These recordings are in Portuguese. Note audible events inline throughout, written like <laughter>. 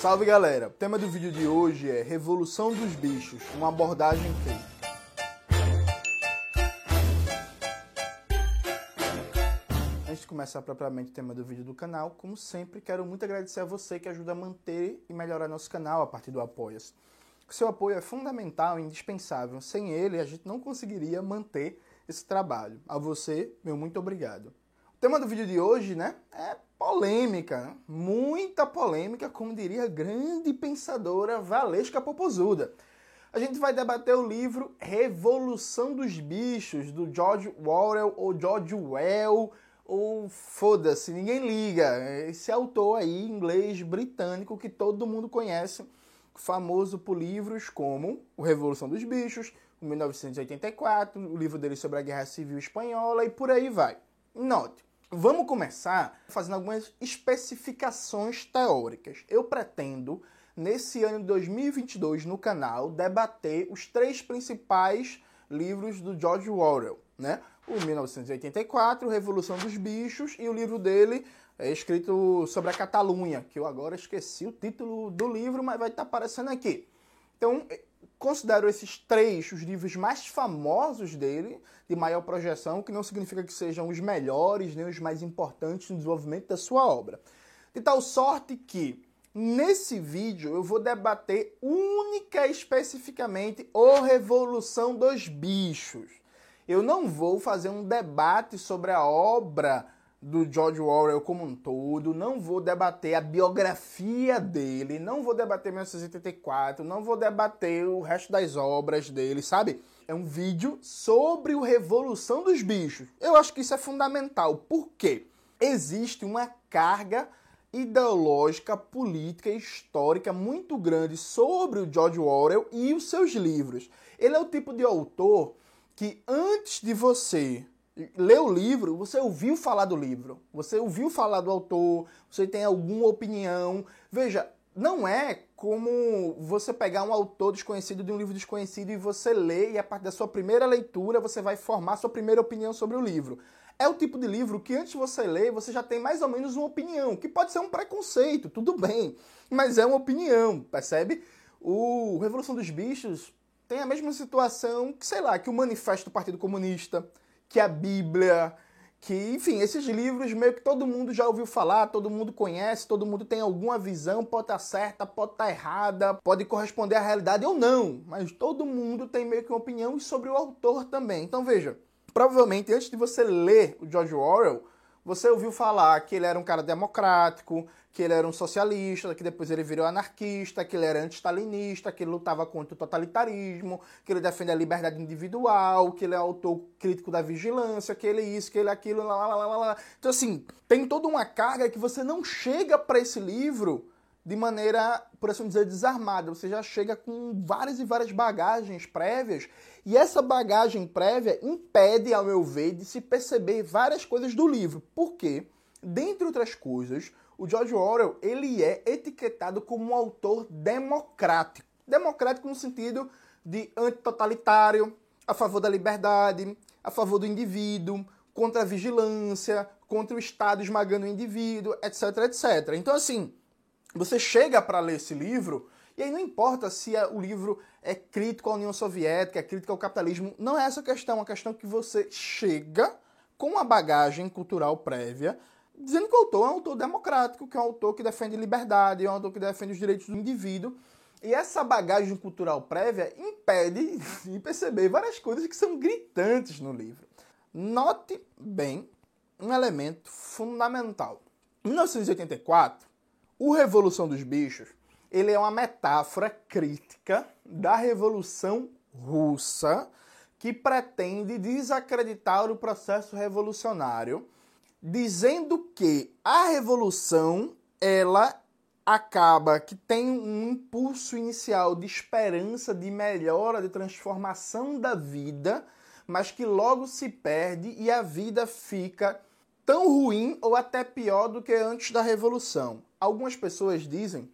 Salve galera! O tema do vídeo de hoje é Revolução dos Bichos, uma abordagem crítica. Antes de começar propriamente o tema do vídeo do canal, como sempre, quero muito agradecer a você que ajuda a manter e melhorar nosso canal a partir do Apoia-se. Seu apoio é fundamental e indispensável. Sem ele, a gente não conseguiria manter esse trabalho. A você, meu muito obrigado. O tema do vídeo de hoje, né, é polêmica, muita polêmica, como diria a grande pensadora Valesca Popozuda. A gente vai debater o livro Revolução dos Bichos, do George Orwell ou George Well, ou foda-se, ninguém liga. Esse autor aí, inglês britânico, que todo mundo conhece, famoso por livros como O Revolução dos Bichos, o 1984, o livro dele sobre a Guerra Civil Espanhola e por aí vai. Note, vamos começar fazendo algumas especificações teóricas. Eu pretendo, nesse ano de 2022, no canal, debater os três principais livros do George Orwell, né? O 1984, Revolução dos Bichos e o livro dele é escrito sobre a Catalunha, que eu agora esqueci o título do livro, mas vai estar aparecendo aqui. Então, considero esses três os livros mais famosos dele, de maior projeção, que não significa que sejam os melhores nem os mais importantes no desenvolvimento da sua obra. De tal sorte que, nesse vídeo, eu vou debater única e especificamente o Revolução dos Bichos. Eu não vou fazer um debate sobre a obra do George Orwell como um todo, não vou debater a biografia dele, não vou debater 1984, não vou debater o resto das obras dele, sabe? É um vídeo sobre o Revolução dos Bichos. Eu acho que isso é fundamental. Por quê? Existe uma carga ideológica, política e histórica muito grande sobre o George Orwell e os seus livros. Ele é o tipo de autor que antes de você lê o livro, você ouviu falar do livro, você ouviu falar do autor, você tem alguma opinião. Veja, não é como você pegar um autor desconhecido de um livro desconhecido e você lê e a partir da sua primeira leitura você vai formar sua primeira opinião sobre o livro. É o tipo de livro que antes de você ler, você já tem mais ou menos uma opinião, que pode ser um preconceito, tudo bem, mas é uma opinião, percebe? O Revolução dos Bichos tem a mesma situação que, sei lá, que o Manifesto do Partido Comunista, que a Bíblia, que, enfim, esses livros meio que todo mundo já ouviu falar, todo mundo conhece, todo mundo tem alguma visão, pode estar certa, pode estar errada, pode corresponder à realidade ou não, mas todo mundo tem meio que uma opinião sobre o autor também. Então veja, provavelmente antes de você ler o George Orwell, você ouviu falar que ele era um cara democrático, que ele era um socialista, que depois ele virou anarquista, que ele era anti-stalinista, que ele lutava contra o totalitarismo, que ele defende a liberdade individual, que ele é autor crítico da vigilância, que ele isso, que ele aquilo, lá, lá, lá, lá. Então, assim, tem toda uma carga que você não chega para esse livro de maneira, por assim dizer, desarmada. Você já chega com várias e várias bagagens prévias, e essa bagagem prévia impede, ao meu ver, de se perceber várias coisas do livro. Por quê? Dentre outras coisas, o George Orwell ele é etiquetado como um autor democrático. Democrático no sentido de antitotalitário, a favor da liberdade, a favor do indivíduo, contra a vigilância, contra o Estado esmagando o indivíduo, etc, etc. Então, assim, você chega para ler esse livro e aí não importa se o livro é crítico à União Soviética, é crítico ao capitalismo, não é essa a questão, é a questão que você chega com uma bagagem cultural prévia dizendo que o autor é um autor democrático, que é um autor que defende liberdade, é um autor que defende os direitos do indivíduo. E essa bagagem cultural prévia impede de perceber várias coisas que são gritantes no livro. Note bem um elemento fundamental. Em 1984, o Revolução dos Bichos ele é uma metáfora crítica da Revolução Russa que pretende desacreditar o processo revolucionário dizendo que a revolução ela acaba que tem um impulso inicial de esperança, de melhora, de transformação da vida, mas que logo se perde e a vida fica tão ruim ou até pior do que antes da revolução. Algumas pessoas dizem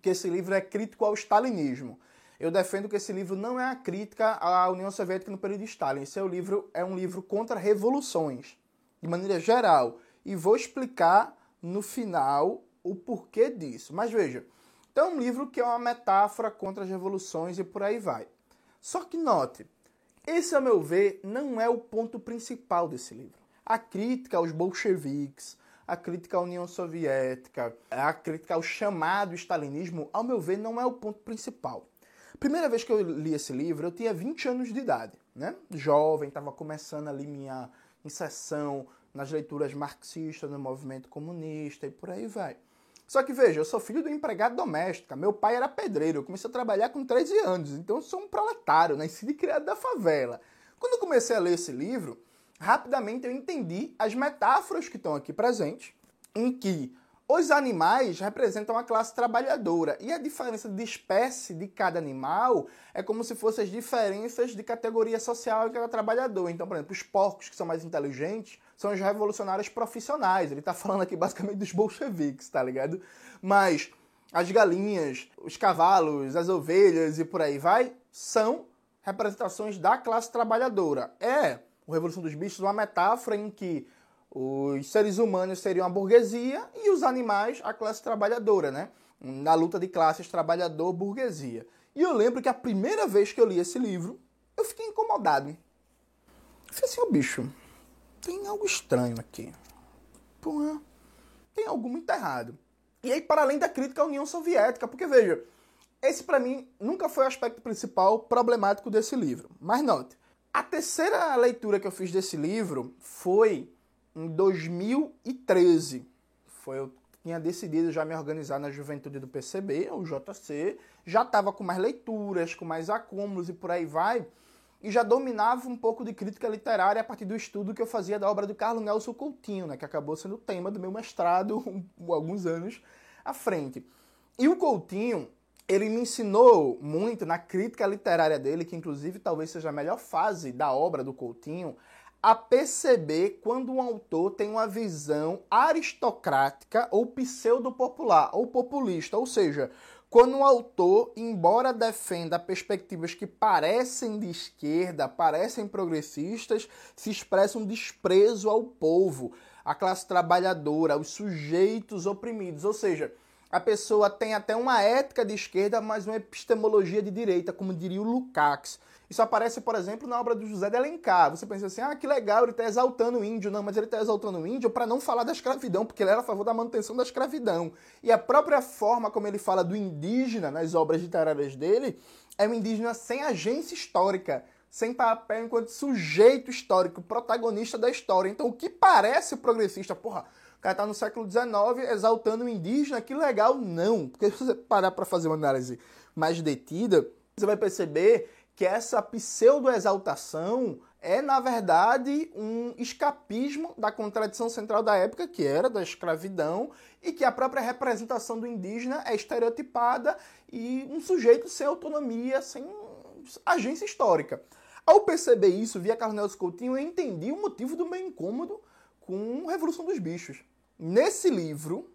que esse livro é crítico ao stalinismo. Eu defendo que esse livro não é a crítica à União Soviética no período de Stalin. Esse é, livro, é um livro contra revoluções de maneira geral. E vou explicar no final o porquê disso. Mas veja, Então é um livro que é uma metáfora contra as revoluções e por aí vai. Só que note, esse, a meu ver, não é o ponto principal desse livro. A crítica aos bolcheviques, a crítica à União Soviética, a crítica ao chamado stalinismo, ao meu ver, não é o ponto principal. Primeira vez que eu li esse livro, eu tinha 20 anos de idade, né? Jovem, estava começando ali minha inserção nas leituras marxistas, no movimento comunista e por aí vai. Só que veja, eu sou filho de empregado doméstica, meu pai era pedreiro, eu comecei a trabalhar com 13 anos, então eu sou um proletário, nascido e criado da favela. Quando eu comecei a ler esse livro, rapidamente eu entendi as metáforas que estão aqui presentes, em que os animais representam a classe trabalhadora e a diferença de espécie de cada animal é como se fossem as diferenças de categoria social de cada trabalhador. Então, por exemplo, os porcos que são mais inteligentes são os revolucionários profissionais. Ele está falando aqui basicamente dos bolcheviques, tá ligado? Mas as galinhas, os cavalos, as ovelhas e por aí vai são representações da classe trabalhadora. É o Revolução dos Bichos uma metáfora em que os seres humanos seriam a burguesia e os animais a classe trabalhadora, né? Na luta de classes trabalhador-burguesia. E eu lembro que a primeira vez que eu li esse livro, eu fiquei incomodado. Eu falei assim, ô oh, bicho, tem algo estranho aqui. Porra, tem algo muito errado. E aí, para além da crítica à União Soviética, porque veja, esse para mim nunca foi o aspecto principal problemático desse livro. Mas note, a terceira leitura que eu fiz desse livro foi em 2013. Foi eu tinha decidido já me organizar na juventude do PCB, o JC, já estava com mais leituras, com mais acúmulos e por aí vai, e já dominava um pouco de crítica literária a partir do estudo que eu fazia da obra do Carlos Nelson Coutinho, né, que acabou sendo o tema do meu mestrado <laughs> alguns anos à frente. E o Coutinho, ele me ensinou muito na crítica literária dele, que inclusive talvez seja a melhor fase da obra do Coutinho, a perceber quando um autor tem uma visão aristocrática ou pseudo-popular ou populista, ou seja, quando um autor, embora defenda perspectivas que parecem de esquerda, parecem progressistas, se expressa um desprezo ao povo, à classe trabalhadora, aos sujeitos oprimidos, ou seja, a pessoa tem até uma ética de esquerda, mas uma epistemologia de direita, como diria o Lukács. Isso aparece, por exemplo, na obra do José de Alencar. Você pensa assim, ah, que legal, ele está exaltando o índio. Não, mas ele está exaltando o índio para não falar da escravidão, porque ele era a favor da manutenção da escravidão. E a própria forma como ele fala do indígena nas obras literárias dele é um indígena sem agência histórica, sem papel enquanto sujeito histórico, protagonista da história. Então, o que parece progressista, porra, o cara está no século XIX exaltando o indígena, que legal. Não, porque se você parar para fazer uma análise mais detida, você vai perceber que essa pseudo-exaltação é, na verdade, um escapismo da contradição central da época, que era da escravidão, e que a própria representação do indígena é estereotipada e um sujeito sem autonomia, sem agência histórica. Ao perceber isso, via Carlos Nelson Coutinho, eu entendi o motivo do meu incômodo com Revolução dos Bichos. Nesse livro,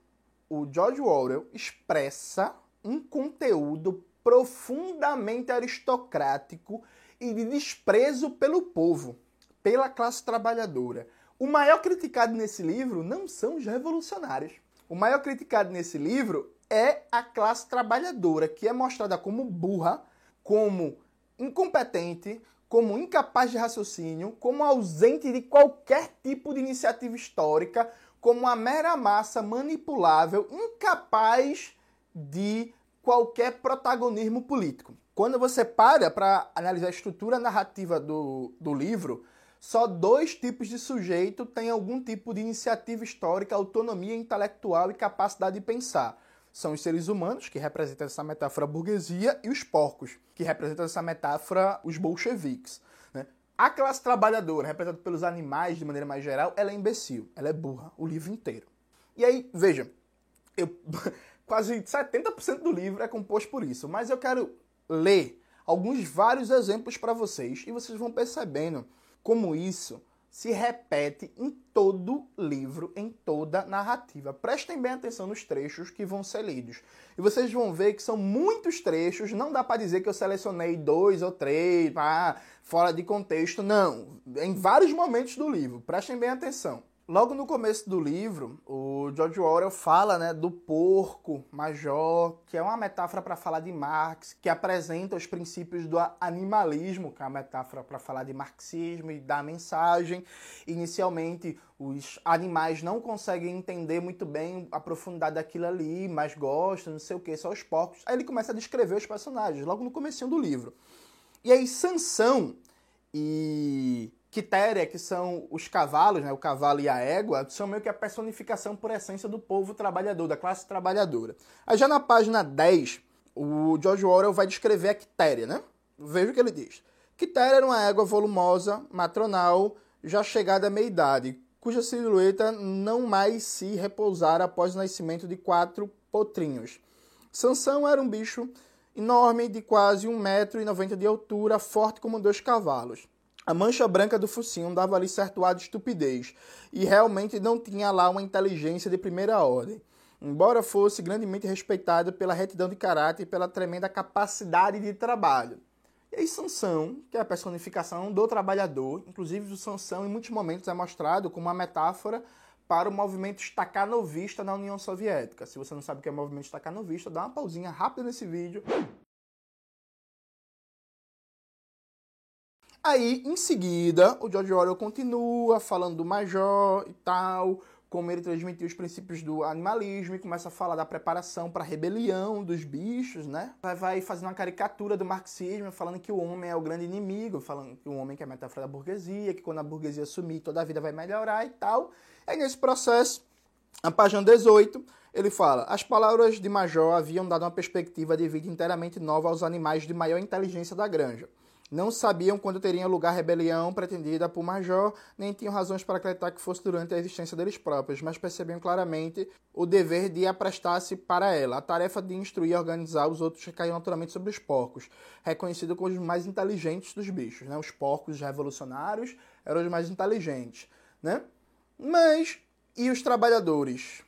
o George Orwell expressa um conteúdo profundamente aristocrático e de desprezo pelo povo, pela classe trabalhadora. O maior criticado nesse livro não são os revolucionários. O maior criticado nesse livro é a classe trabalhadora, que é mostrada como burra, como incompetente, como incapaz de raciocínio, como ausente de qualquer tipo de iniciativa histórica, como uma mera massa manipulável, incapaz de qualquer protagonismo político. Quando você para para analisar a estrutura narrativa do, do livro, só dois tipos de sujeito têm algum tipo de iniciativa histórica, autonomia intelectual e capacidade de pensar. São os seres humanos, que representam essa metáfora burguesia, e os porcos, que representam essa metáfora os bolcheviques. A classe trabalhadora, representada pelos animais de maneira mais geral, ela é imbecil, ela é burra, o livro inteiro. E aí, veja, eu <laughs> quase 70% do livro é composto por isso. Mas eu quero ler alguns vários exemplos para vocês e vocês vão percebendo como isso se repete em todo livro, em toda narrativa. Prestem bem atenção nos trechos que vão ser lidos. E vocês vão ver que são muitos trechos, não dá para dizer que eu selecionei dois ou três, ah, fora de contexto, não. Em vários momentos do livro, prestem bem atenção. Logo no começo do livro, o George Orwell fala né, do porco major, que é uma metáfora para falar de Marx, que apresenta os princípios do animalismo, que é uma metáfora para falar de marxismo e da mensagem. Inicialmente, os animais não conseguem entender muito bem a profundidade daquilo ali, mas gostam, não sei o que, só os porcos. Aí ele começa a descrever os personagens, logo no começo do livro. E aí Sansão e Quitéria, que são os cavalos, né, o cavalo e a égua, são meio que a personificação por essência do povo trabalhador, da classe trabalhadora. Aí já na página 10, o George Orwell vai descrever a Quitéria, né? Veja o que ele diz. Quitéria era uma égua volumosa, matronal, já chegada à meia-idade, cuja silhueta não mais se repousara após o nascimento de quatro potrinhos. Sansão era um bicho enorme, de quase 1,90m de altura, forte como dois cavalos. A mancha branca do focinho dava ali certo ar de estupidez, e realmente não tinha lá uma inteligência de primeira ordem. Embora fosse grandemente respeitado pela retidão de caráter e pela tremenda capacidade de trabalho. E aí Sansão, que é a personificação do trabalhador, inclusive o Sansão em muitos momentos é mostrado como uma metáfora para o movimento estacanovista na União Soviética. Se você não sabe o que é o movimento estacanovista, dá uma pausinha rápida nesse vídeo Aí, em seguida, o George Orwell continua falando do Major e tal, como ele transmitiu os princípios do animalismo e começa a falar da preparação para a rebelião dos bichos, né? Vai fazendo uma caricatura do marxismo, falando que o homem é o grande inimigo, falando que o homem que é a metáfora da burguesia, que quando a burguesia sumir, toda a vida vai melhorar e tal. Aí, nesse processo, na página 18, ele fala: As palavras de Major haviam dado uma perspectiva de vida inteiramente nova aos animais de maior inteligência da granja. Não sabiam quando teria lugar a rebelião pretendida por Major, nem tinham razões para acreditar que fosse durante a existência deles próprios, mas percebiam claramente o dever de aprestar-se para ela. A tarefa de instruir e organizar os outros recaiu naturalmente sobre os porcos, reconhecidos como os mais inteligentes dos bichos. Né? Os porcos revolucionários eram os mais inteligentes. Né? Mas, e os trabalhadores?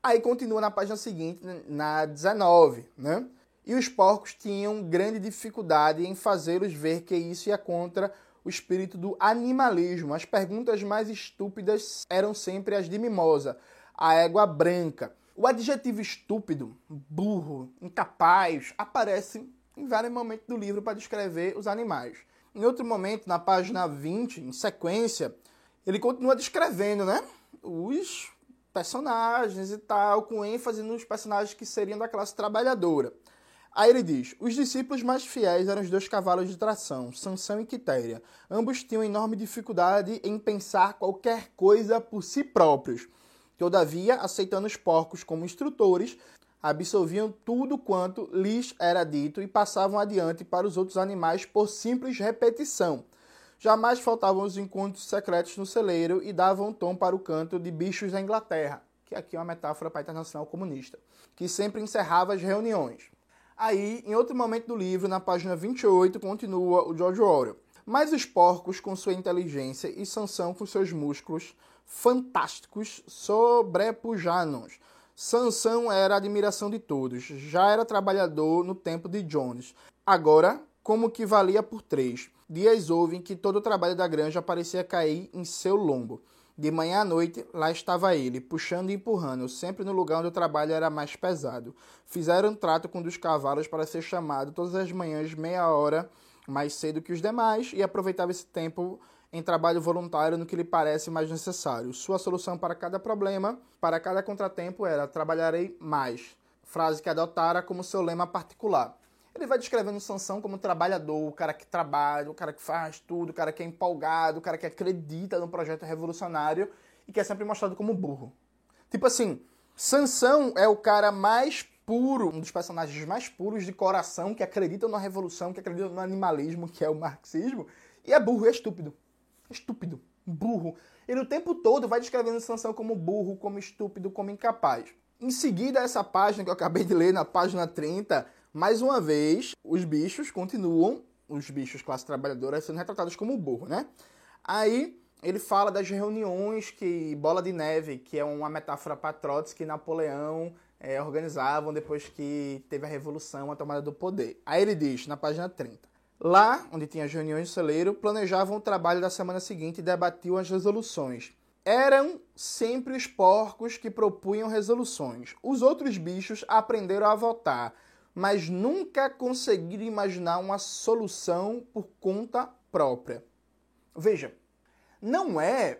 Aí continua na página seguinte, na 19, né? E os porcos tinham grande dificuldade em fazê-los ver que isso ia contra o espírito do animalismo. As perguntas mais estúpidas eram sempre as de Mimosa, a égua branca. O adjetivo estúpido, burro, incapaz aparece em vários momentos do livro para descrever os animais. Em outro momento, na página 20, em sequência, ele continua descrevendo, né, os personagens e tal, com ênfase nos personagens que seriam da classe trabalhadora. Aí ele diz: os discípulos mais fiéis eram os dois cavalos de tração, Sansão e Quitéria. Ambos tinham enorme dificuldade em pensar qualquer coisa por si próprios. Todavia, aceitando os porcos como instrutores, absorviam tudo quanto lhes era dito e passavam adiante para os outros animais por simples repetição. Jamais faltavam os encontros secretos no celeiro e davam tom para o canto de bichos da Inglaterra, que aqui é uma metáfora para a internacional comunista, que sempre encerrava as reuniões. Aí, em outro momento do livro, na página 28, continua o George Orwell. Mas os porcos, com sua inteligência, e Sansão, com seus músculos fantásticos, sobrepujaram-nos. Sansão era a admiração de todos. Já era trabalhador no tempo de Jones. Agora, como que valia por três. Dias houve em que todo o trabalho da granja parecia cair em seu lombo. De manhã à noite, lá estava ele, puxando e empurrando, sempre no lugar onde o trabalho era mais pesado. Fizeram um trato com um dos cavalos para ser chamado todas as manhãs, meia hora mais cedo que os demais, e aproveitava esse tempo em trabalho voluntário no que lhe parece mais necessário. Sua solução para cada problema, para cada contratempo, era: trabalharei mais. Frase que adotara como seu lema particular. Ele vai descrevendo Sansão como trabalhador, o cara que trabalha, o cara que faz tudo, o cara que é empolgado, o cara que acredita no projeto revolucionário e que é sempre mostrado como burro. Tipo assim, Sansão é o cara mais puro, um dos personagens mais puros de coração, que acredita na revolução, que acredita no animalismo, que é o marxismo, e é burro, é estúpido. É estúpido, burro. Ele o tempo todo vai descrevendo Sansão como burro, como estúpido, como incapaz. Em seguida, essa página que eu acabei de ler, na página 30, mais uma vez, os bichos continuam, os bichos classe trabalhadora, sendo retratados como burro, né? Aí ele fala das reuniões que Bola de Neve, que é uma metáfora para Trotsky e Napoleão é, organizavam depois que teve a revolução, a tomada do poder. Aí ele diz, na página 30, Lá, onde tinha as reuniões do celeiro, planejavam o trabalho da semana seguinte e debatiam as resoluções. eram sempre os porcos que propunham resoluções. Os outros bichos aprenderam a votar, mas nunca conseguiram imaginar uma solução por conta própria. Veja, não é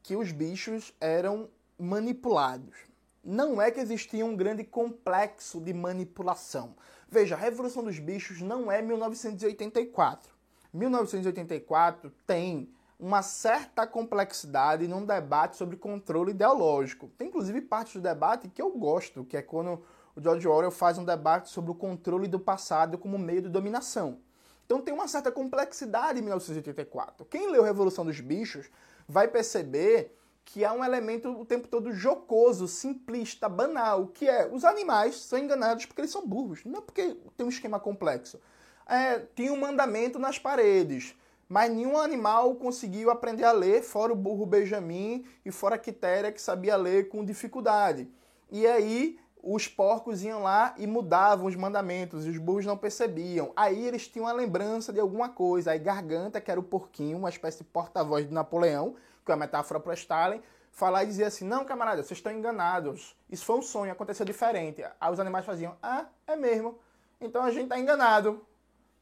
que os bichos eram manipulados. Não é que existia um grande complexo de manipulação. Veja, a Revolução dos Bichos não é 1984. 1984 tem uma certa complexidade num debate sobre controle ideológico. Tem inclusive parte do debate que eu gosto, que é quando George Orwell faz um debate sobre o controle do passado como meio de dominação. Então tem uma certa complexidade em 1984. Quem leu Revolução dos Bichos vai perceber que há um elemento o tempo todo jocoso, simplista, banal, que é os animais são enganados porque eles são burros, não é porque tem um esquema complexo. É, tinha um mandamento nas paredes mas nenhum animal conseguiu aprender a ler, fora o burro Benjamin e fora a Quitéria, que sabia ler com dificuldade. E aí os porcos iam lá e mudavam os mandamentos, e os burros não percebiam. Aí eles tinham a lembrança de alguma coisa. Aí Garganta, que era o porquinho, uma espécie de porta-voz de Napoleão, que é uma metáfora para Stalin, falar e dizer assim: Não, camarada, vocês estão enganados. Isso foi um sonho, aconteceu diferente. Aí os animais faziam: Ah, é mesmo. Então a gente está enganado.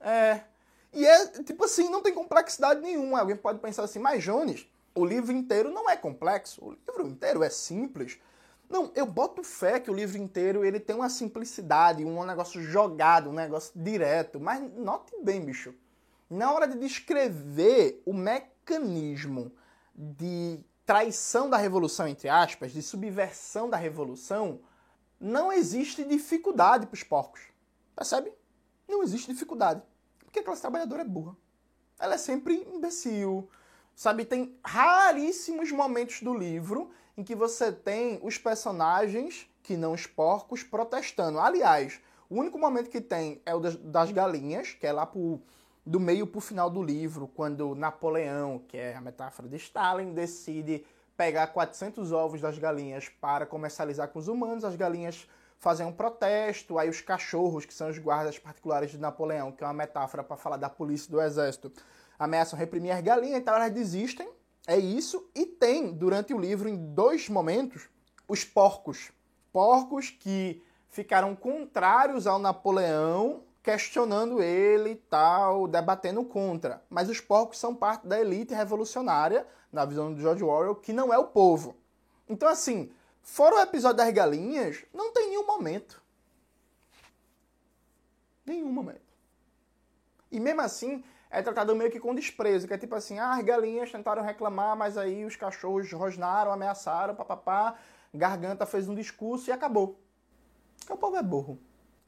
É. E é, tipo assim, não tem complexidade nenhuma. Alguém pode pensar assim, mas Jones, o livro inteiro não é complexo, o livro inteiro é simples. Não, eu boto fé que o livro inteiro ele tem uma simplicidade, um negócio jogado, um negócio direto. Mas note bem, bicho, na hora de descrever o mecanismo de traição da revolução, entre aspas, de subversão da revolução, não existe dificuldade para os porcos. Percebe? Não existe dificuldade. Porque a classe trabalhadora é burra. Ela é sempre imbecil. Sabe, tem raríssimos momentos do livro em que você tem os personagens, que não os porcos, protestando. Aliás, o único momento que tem é o das galinhas, que é lá pro, do meio para o final do livro, quando Napoleão, que é a metáfora de Stalin, decide pegar 400 ovos das galinhas para comercializar com os humanos. As galinhas fazem um protesto, aí os cachorros, que são os guardas particulares de Napoleão, que é uma metáfora para falar da polícia e do exército, ameaçam reprimir as galinhas, então elas desistem. É isso. E tem, durante o livro, em dois momentos, os porcos. Porcos que ficaram contrários ao Napoleão, questionando ele e tal, debatendo contra. Mas os porcos são parte da elite revolucionária, na visão do George Orwell, que não é o povo. Então, assim, Fora o episódio das galinhas, não tem nenhum momento. Nenhum momento. E mesmo assim, é tratado meio que com desprezo, que é tipo assim, ah, as galinhas tentaram reclamar, mas aí os cachorros rosnaram, ameaçaram, papapá, Garganta fez um discurso e acabou. Porque o povo é burro.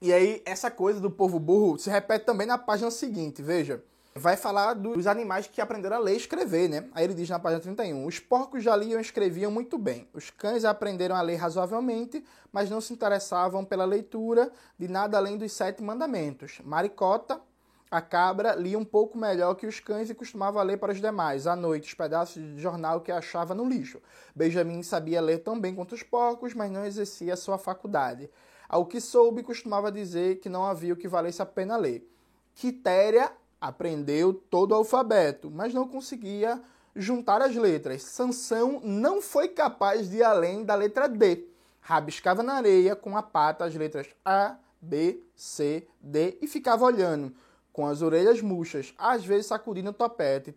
E aí, essa coisa do povo burro se repete também na página seguinte, veja vai falar dos animais que aprenderam a ler e escrever, né? Aí ele diz na página 31: Os porcos já liam e escreviam muito bem. Os cães aprenderam a ler razoavelmente, mas não se interessavam pela leitura de nada além dos sete mandamentos. Maricota, a cabra, lia um pouco melhor que os cães e costumava ler para os demais, à noite, os pedaços de jornal que achava no lixo. Benjamin sabia ler tão bem quanto os porcos, mas não exercia sua faculdade. Ao que soube, costumava dizer que não havia o que valesse a pena ler. Quitéria aprendeu todo o alfabeto, mas não conseguia juntar as letras. Sansão não foi capaz de ir além da letra D. Rabiscava na areia com a pata as letras A, B, C, D e ficava olhando, com as orelhas murchas, às vezes sacudindo o topete,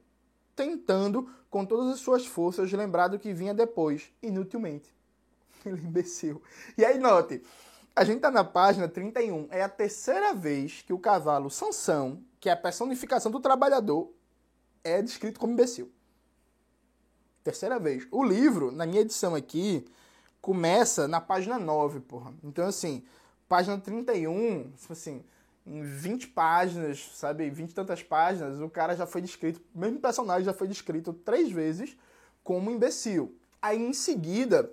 tentando, com todas as suas forças, lembrar do que vinha depois, inutilmente. <laughs> Ele imbecil. E aí, note, a gente está na página 31. É a terceira vez que o cavalo Sansão, que é a personificação do trabalhador, é descrito como imbecil. Terceira vez. O livro, na minha edição aqui, começa na página 9, porra. Então, assim, página 31, tipo assim, em 20 páginas, sabe, 20 e tantas páginas, o cara já foi descrito, o mesmo personagem já foi descrito três vezes como imbecil. Aí, em seguida,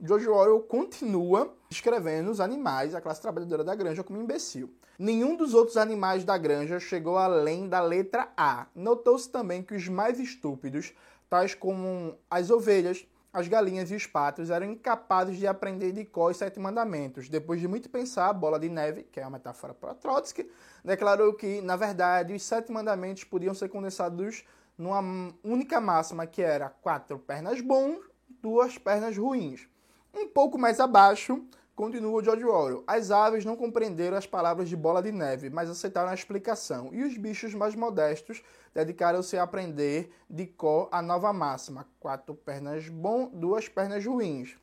George Orwell continua descrevendo os animais, a classe trabalhadora da granja, como imbecil. Nenhum dos outros animais da granja chegou além da letra A. Notou-se também que os mais estúpidos, tais como as ovelhas, as galinhas e os patos, eram incapazes de aprender de cor os sete mandamentos. Depois de muito pensar, a bola de neve, que é uma metáfora para Trotsky, declarou que, na verdade, os sete mandamentos podiam ser condensados numa única máxima, que era quatro pernas bons, duas pernas ruins. Um pouco mais abaixo, continua George Orwell. As aves não compreenderam as palavras de Bola de Neve, mas aceitaram a explicação. E os bichos mais modestos dedicaram-se a aprender de cor a nova máxima: quatro pernas bom, duas pernas ruins.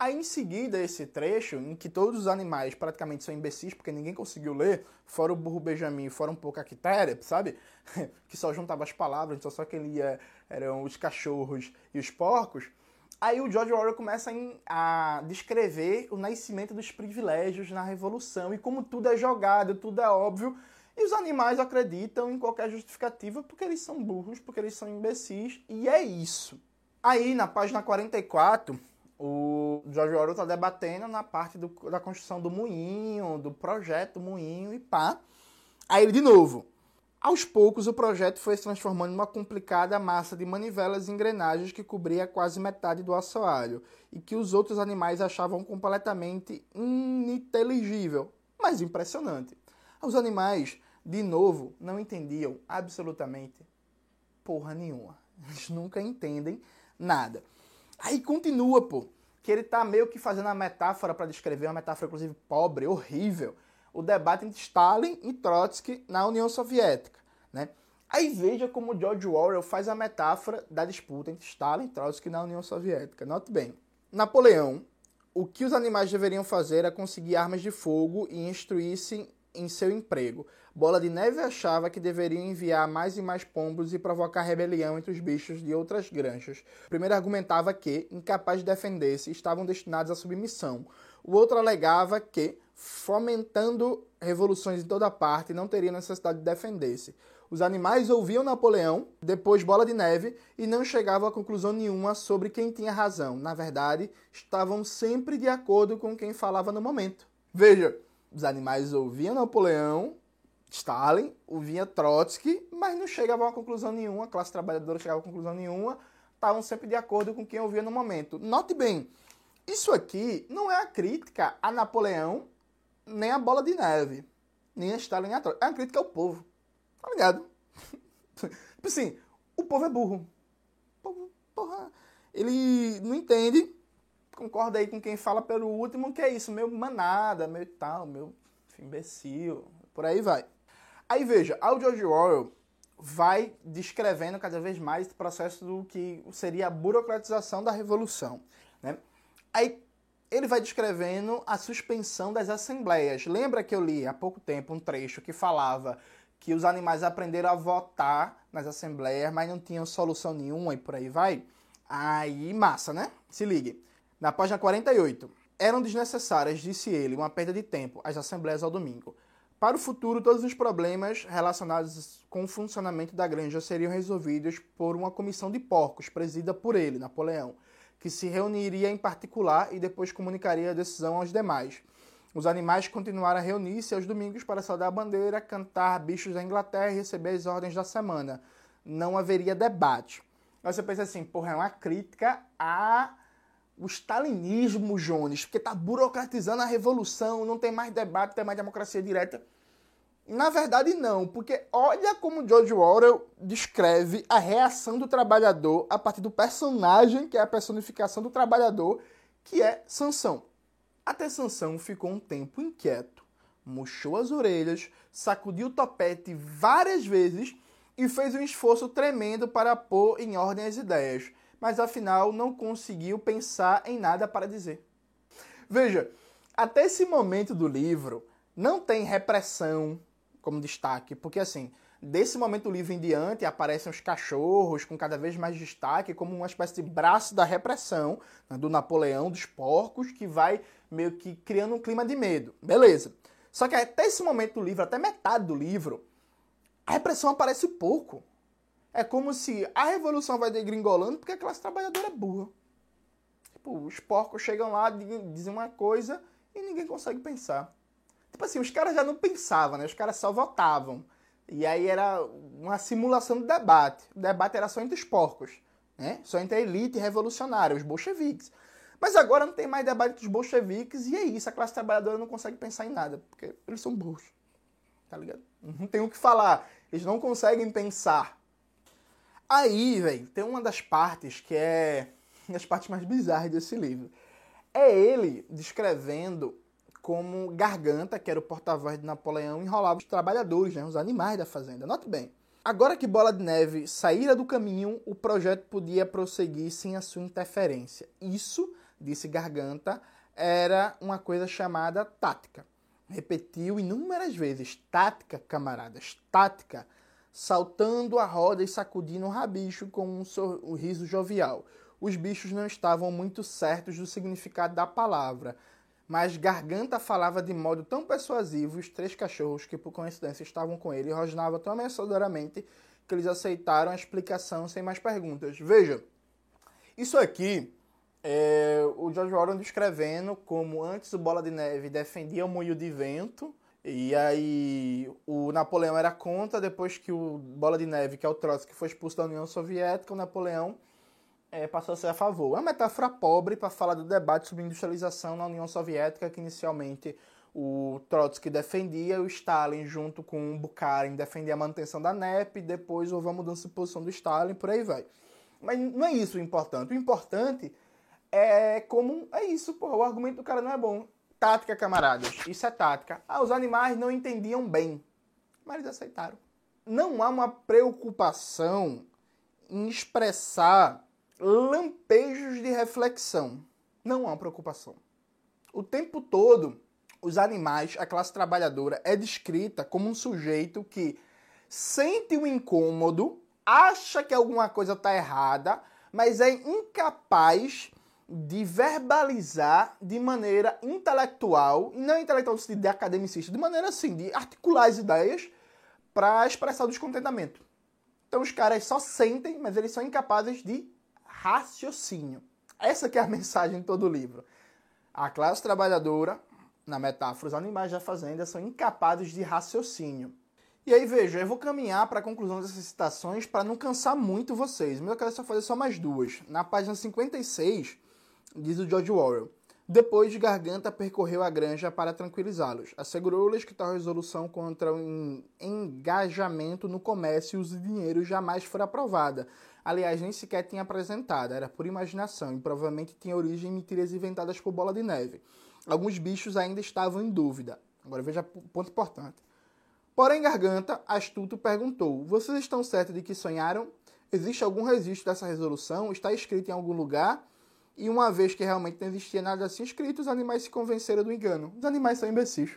Aí em seguida, esse trecho, em que todos os animais praticamente são imbecis, porque ninguém conseguiu ler, fora o burro Benjamin, fora um pouco a quitéria, sabe? <laughs> que só juntava as palavras, então só quem lia eram os cachorros e os porcos. Aí o George Orwell começa a descrever o nascimento dos privilégios na Revolução e como tudo é jogado, tudo é óbvio. E os animais acreditam em qualquer justificativa porque eles são burros, porque eles são imbecis, e é isso. Aí, na página 44, o George Orwell está debatendo na parte do, da construção do moinho, do projeto moinho e pá. Aí ele, de novo, aos poucos o projeto foi se transformando numa complicada massa de manivelas e engrenagens que cobria quase metade do assoalho e que os outros animais achavam completamente ininteligível, mas impressionante. Os animais, de novo, não entendiam absolutamente porra nenhuma. Eles nunca entendem nada. Aí continua, pô, que ele tá meio que fazendo a metáfora para descrever, uma metáfora inclusive pobre, horrível, o debate entre Stalin e Trotsky na União Soviética, né? Aí veja como George Orwell faz a metáfora da disputa entre Stalin e Trotsky na União Soviética. Note bem, Napoleão, o que os animais deveriam fazer é conseguir armas de fogo e instruir-se em seu emprego. Bola de Neve achava que deveriam enviar mais e mais pombos e provocar rebelião entre os bichos de outras granjas. O primeiro argumentava que, incapazes de defender-se, estavam destinados à submissão. O outro alegava que, fomentando revoluções em toda parte, não teria necessidade de defender-se. Os animais ouviam Napoleão, depois Bola de Neve, e não chegavam a conclusão nenhuma sobre quem tinha razão. Na verdade, estavam sempre de acordo com quem falava no momento. Veja, os animais ouviam Napoleão, Stalin, ouvia Trotsky, mas não chegavam a conclusão nenhuma, a classe trabalhadora chegava a conclusão nenhuma, estavam sempre de acordo com quem ouvia no momento. Note bem, isso aqui não é a crítica a Napoleão, nem a Bola de Neve, nem a Stalin, nem a Trotsky. É a crítica ao povo, tá ligado? <laughs> tipo assim, o povo é burro. O povo, porra, ele não entende concorda aí com quem fala pelo último, que é isso, meu manada, meu tal, meu imbecil, por aí vai. Aí veja, o George Orwell vai descrevendo cada vez mais o processo do que seria a burocratização da revolução. Né? Aí ele vai descrevendo a suspensão das assembleias. Lembra que eu li há pouco tempo um trecho que falava que os animais aprenderam a votar nas assembleias, mas não tinham solução nenhuma e por aí vai? Aí, massa, né? Se ligue. Na página 48. Eram desnecessárias, disse ele, uma perda de tempo, as assembleias ao domingo. Para o futuro, todos os problemas relacionados com o funcionamento da granja seriam resolvidos por uma comissão de porcos, presidida por ele, Napoleão, que se reuniria em particular e depois comunicaria a decisão aos demais. Os animais continuaram a reunir-se aos domingos para saudar a bandeira, cantar bichos da Inglaterra e receber as ordens da semana. Não haveria debate. Aí você pensa assim, porra, é uma crítica a o stalinismo, Jones, porque está burocratizando a revolução, não tem mais debate, não tem mais democracia direta. Na verdade, não, porque olha como George Orwell descreve a reação do trabalhador a partir do personagem, que é a personificação do trabalhador, que é Sansão. Até Sansão ficou um tempo inquieto, murchou as orelhas, sacudiu o topete várias vezes e fez um esforço tremendo para pôr em ordem as ideias mas afinal não conseguiu pensar em nada para dizer. Veja, até esse momento do livro não tem repressão como destaque, porque assim, desse momento do livro em diante aparecem os cachorros com cada vez mais destaque, como uma espécie de braço da repressão né, do Napoleão, dos porcos, que vai meio que criando um clima de medo. Beleza. Só que até esse momento do livro, até metade do livro, a repressão aparece pouco. É como se a revolução vai degringolando porque a classe trabalhadora é burra. Tipo, os porcos chegam lá, dizem uma coisa e ninguém consegue pensar. Tipo assim, os caras já não pensavam, né? Os caras só votavam. E aí era uma simulação do debate. O debate era só entre os porcos, né? Só entre a elite revolucionária, os bolcheviques. Mas agora não tem mais debate entre os bolcheviques e é isso. A classe trabalhadora não consegue pensar em nada, porque eles são burros. Tá ligado? Não tem o que falar. Eles não conseguem pensar. Aí, velho, tem uma das partes que é das partes mais bizarras desse livro. É ele descrevendo como Garganta, que era o porta-voz de Napoleão, enrolava os trabalhadores, né, os animais da fazenda. Note bem. Agora que Bola de Neve saíra do caminho, o projeto podia prosseguir sem a sua interferência. Isso, disse Garganta, era uma coisa chamada tática. Repetiu inúmeras vezes: tática, camaradas, tática, saltando a roda e sacudindo o rabicho com um sorriso jovial. Os bichos não estavam muito certos do significado da palavra, mas Garganta falava de modo tão persuasivo os três cachorros que por coincidência estavam com ele rosnavam tão ameaçadoramente que eles aceitaram a explicação sem mais perguntas. Veja, isso aqui é o George Orwell descrevendo como antes o Bola de Neve defendia o moinho de vento e aí o Napoleão era contra, depois que o Bola de Neve, que é o Trotsky, foi expulso da União Soviética, o Napoleão é, passou a ser a favor. É uma metáfora pobre para falar do debate sobre industrialização na União Soviética, que inicialmente o Trotsky defendia, o Stalin, junto com o Bukharin, defendia a manutenção da NEP, depois houve a mudança de posição do Stalin, por aí vai. Mas não é isso o importante. O importante é como. É isso, porra. O argumento do cara não é bom. Tática, camaradas. Isso é tática. Ah, os animais não entendiam bem. Mas eles aceitaram. Não há uma preocupação em expressar lampejos de reflexão. Não há uma preocupação. O tempo todo, os animais, a classe trabalhadora, é descrita como um sujeito que sente o um incômodo, acha que alguma coisa está errada, mas é incapaz de verbalizar de maneira intelectual, e não intelectual no sentido de academicista, de maneira assim, de articular as ideias para expressar o descontentamento. Então os caras só sentem, mas eles são incapazes de raciocínio. Essa que é a <laughs> mensagem de todo o livro. A classe trabalhadora, na metáfora, os animais da fazenda são incapazes de raciocínio. E aí, veja, eu vou caminhar para a conclusão dessas citações para não cansar muito vocês, mas eu quero só fazer só mais duas. Na página 56, diz o George Orwell. Depois de Garganta percorreu a granja para tranquilizá-los. Assegurou-lhes que tal resolução contra o engajamento no comércio e uso de dinheiro jamais fora aprovada. Aliás, nem sequer tinha apresentada, era por imaginação e provavelmente tinha origem em mentiras inventadas por Bola de Neve. Alguns bichos ainda estavam em dúvida. Agora veja ponto importante. Porém, Garganta, astuto, perguntou: Vocês estão certos de que sonharam? Existe algum registro dessa resolução? Está escrito em algum lugar? E uma vez que realmente não existia nada assim escrito, os animais se convenceram do engano. Os animais são imbecis.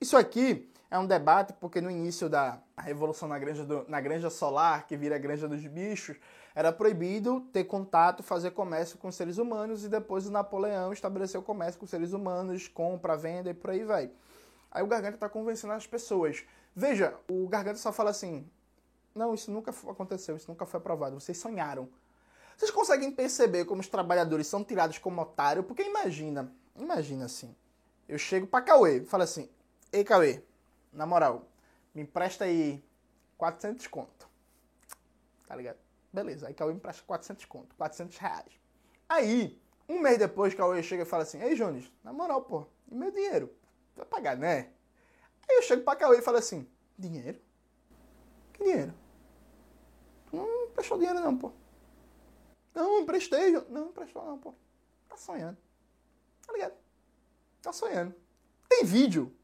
Isso aqui é um debate porque no início da revolução na granja, do, na granja solar, que vira a granja dos bichos, era proibido ter contato, fazer comércio com seres humanos e depois o Napoleão estabeleceu comércio com seres humanos, compra, venda e por aí vai. Aí o Garganta está convencendo as pessoas. Veja, o Garganta só fala assim: não, isso nunca aconteceu, isso nunca foi aprovado, vocês sonharam. Vocês conseguem perceber como os trabalhadores são tirados como otário? Porque imagina, imagina assim. Eu chego pra Cauê, falo assim: Ei, Cauê, na moral, me empresta aí 400 conto. Tá ligado? Beleza, aí Cauê me empresta 400 conto, 400 reais. Aí, um mês depois, Cauê chega e fala assim: Ei, Jones, na moral, pô, e meu dinheiro? Vai pagar, né? Aí eu chego pra Cauê e falo assim: Dinheiro? Que dinheiro? Tu não emprestou dinheiro, não, pô. Não, emprestei. Não, não emprestou não, pô. Tá sonhando. Tá ligado? Tá sonhando. Tem vídeo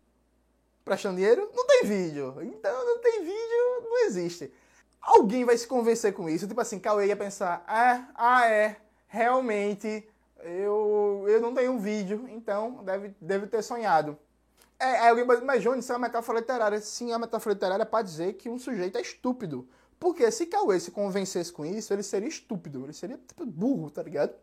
prestando dinheiro? Não tem vídeo. Então, não tem vídeo, não existe. Alguém vai se convencer com isso. Tipo assim, Cauê ia pensar, ah, ah é, realmente, eu, eu não tenho vídeo, então deve, deve ter sonhado. É, aí alguém mas Johnny, isso é uma metáfora literária. Sim, é uma metáfora literária para dizer que um sujeito é estúpido. Porque se Cauê se convencesse com isso, ele seria estúpido, ele seria tipo, burro, tá ligado?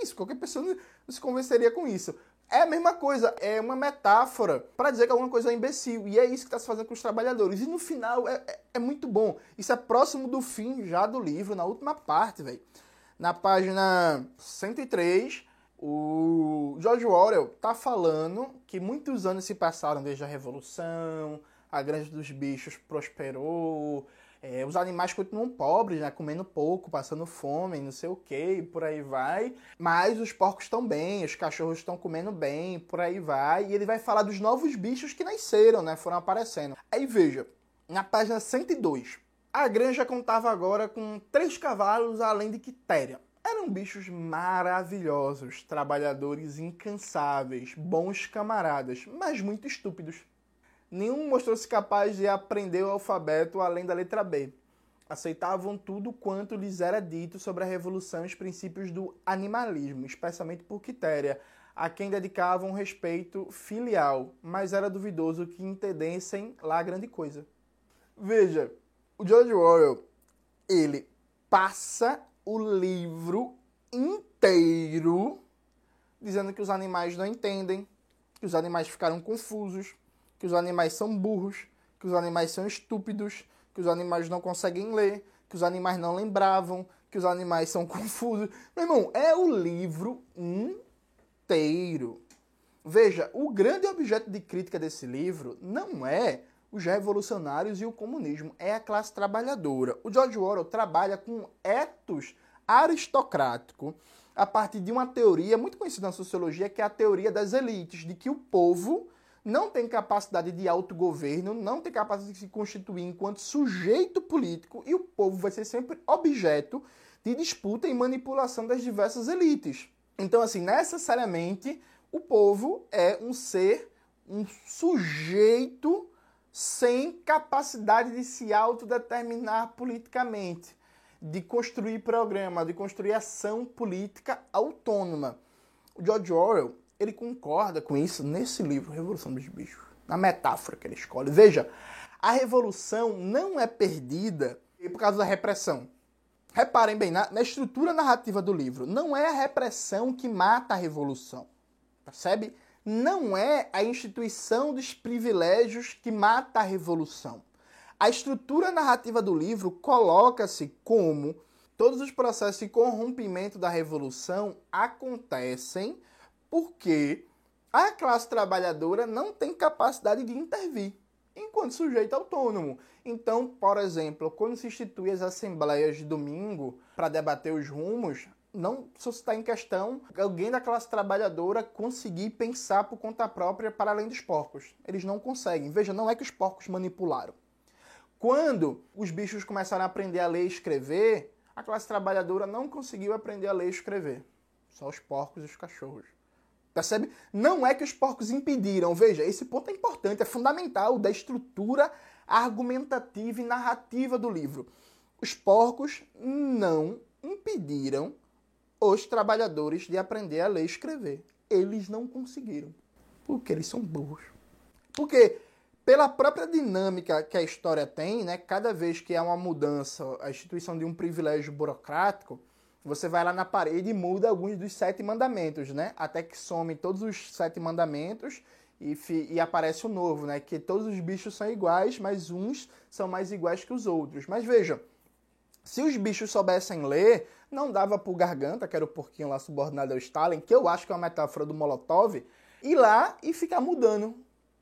Isso, qualquer pessoa não se convenceria com isso. É a mesma coisa, é uma metáfora para dizer que alguma coisa é imbecil. E é isso que está se fazendo com os trabalhadores. E no final é, é, é, muito bom. Isso é próximo do fim já do livro, na última parte, velho. Na página 103, o George Orwell tá falando que muitos anos se passaram desde a Revolução, a Grande dos Bichos prosperou, é, os animais continuam pobres, né? Comendo pouco, passando fome, não sei o que, por aí vai. Mas os porcos estão bem, os cachorros estão comendo bem, por aí vai. E ele vai falar dos novos bichos que nasceram, né? Foram aparecendo. Aí veja, na página 102. A granja contava agora com três cavalos além de Quitéria. Eram bichos maravilhosos, trabalhadores incansáveis, bons camaradas, mas muito estúpidos. Nenhum mostrou-se capaz de aprender o alfabeto além da letra B. Aceitavam tudo quanto lhes era dito sobre a revolução e os princípios do animalismo, especialmente por Quitéria, a quem dedicavam respeito filial, mas era duvidoso que entendessem lá grande coisa. Veja, o George Orwell, ele passa o livro inteiro dizendo que os animais não entendem, que os animais ficaram confusos, que os animais são burros, que os animais são estúpidos, que os animais não conseguem ler, que os animais não lembravam, que os animais são <laughs> confusos. Meu irmão, é o livro inteiro. Veja, o grande objeto de crítica desse livro não é os revolucionários e o comunismo, é a classe trabalhadora. O George Orwell trabalha com etos aristocrático a partir de uma teoria muito conhecida na sociologia, que é a teoria das elites, de que o povo não tem capacidade de autogoverno, não tem capacidade de se constituir enquanto sujeito político e o povo vai ser sempre objeto de disputa e manipulação das diversas elites. Então, assim, necessariamente o povo é um ser, um sujeito sem capacidade de se autodeterminar politicamente, de construir programa, de construir ação política autônoma. O George Orwell ele concorda com isso nesse livro, Revolução dos Bichos, na metáfora que ele escolhe. Veja, a revolução não é perdida por causa da repressão. Reparem bem, na, na estrutura narrativa do livro, não é a repressão que mata a revolução. Percebe? Não é a instituição dos privilégios que mata a revolução. A estrutura narrativa do livro coloca-se como todos os processos de corrompimento da revolução acontecem porque a classe trabalhadora não tem capacidade de intervir enquanto sujeito autônomo. Então, por exemplo, quando se institui as assembleias de domingo para debater os rumos, não está em questão alguém da classe trabalhadora conseguir pensar por conta própria para além dos porcos. Eles não conseguem. Veja, não é que os porcos manipularam. Quando os bichos começaram a aprender a ler e escrever, a classe trabalhadora não conseguiu aprender a ler e escrever. Só os porcos e os cachorros. Percebe? Não é que os porcos impediram. Veja, esse ponto é importante, é fundamental da estrutura argumentativa e narrativa do livro. Os porcos não impediram os trabalhadores de aprender a ler e escrever. Eles não conseguiram. Porque eles são burros. Porque, pela própria dinâmica que a história tem, né, cada vez que há uma mudança, a instituição de um privilégio burocrático, você vai lá na parede e muda alguns dos sete mandamentos, né? Até que some todos os sete mandamentos e, e, aparece o novo, né? Que todos os bichos são iguais, mas uns são mais iguais que os outros. Mas veja, se os bichos soubessem ler, não dava pro Garganta, que era o porquinho lá subordinado ao Stalin, que eu acho que é uma metáfora do Molotov, ir lá e ficar mudando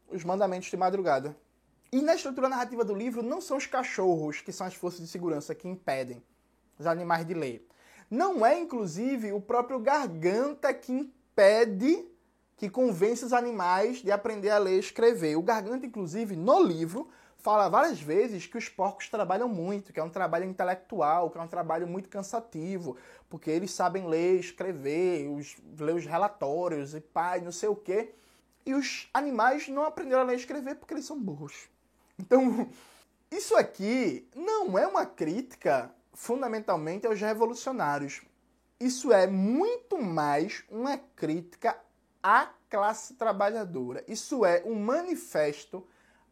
os mandamentos de madrugada. E na estrutura narrativa do livro, não são os cachorros que são as forças de segurança que impedem os animais de ler. Não é, inclusive, o próprio garganta que impede, que convence os animais de aprender a ler e escrever. O garganta, inclusive, no livro, fala várias vezes que os porcos trabalham muito, que é um trabalho intelectual, que é um trabalho muito cansativo, porque eles sabem ler, escrever, os, ler os relatórios e pai, não sei o quê. E os animais não aprenderam a ler e escrever porque eles são burros. Então, <laughs> isso aqui não é uma crítica fundamentalmente aos revolucionários. Isso é muito mais uma crítica à classe trabalhadora. Isso é um manifesto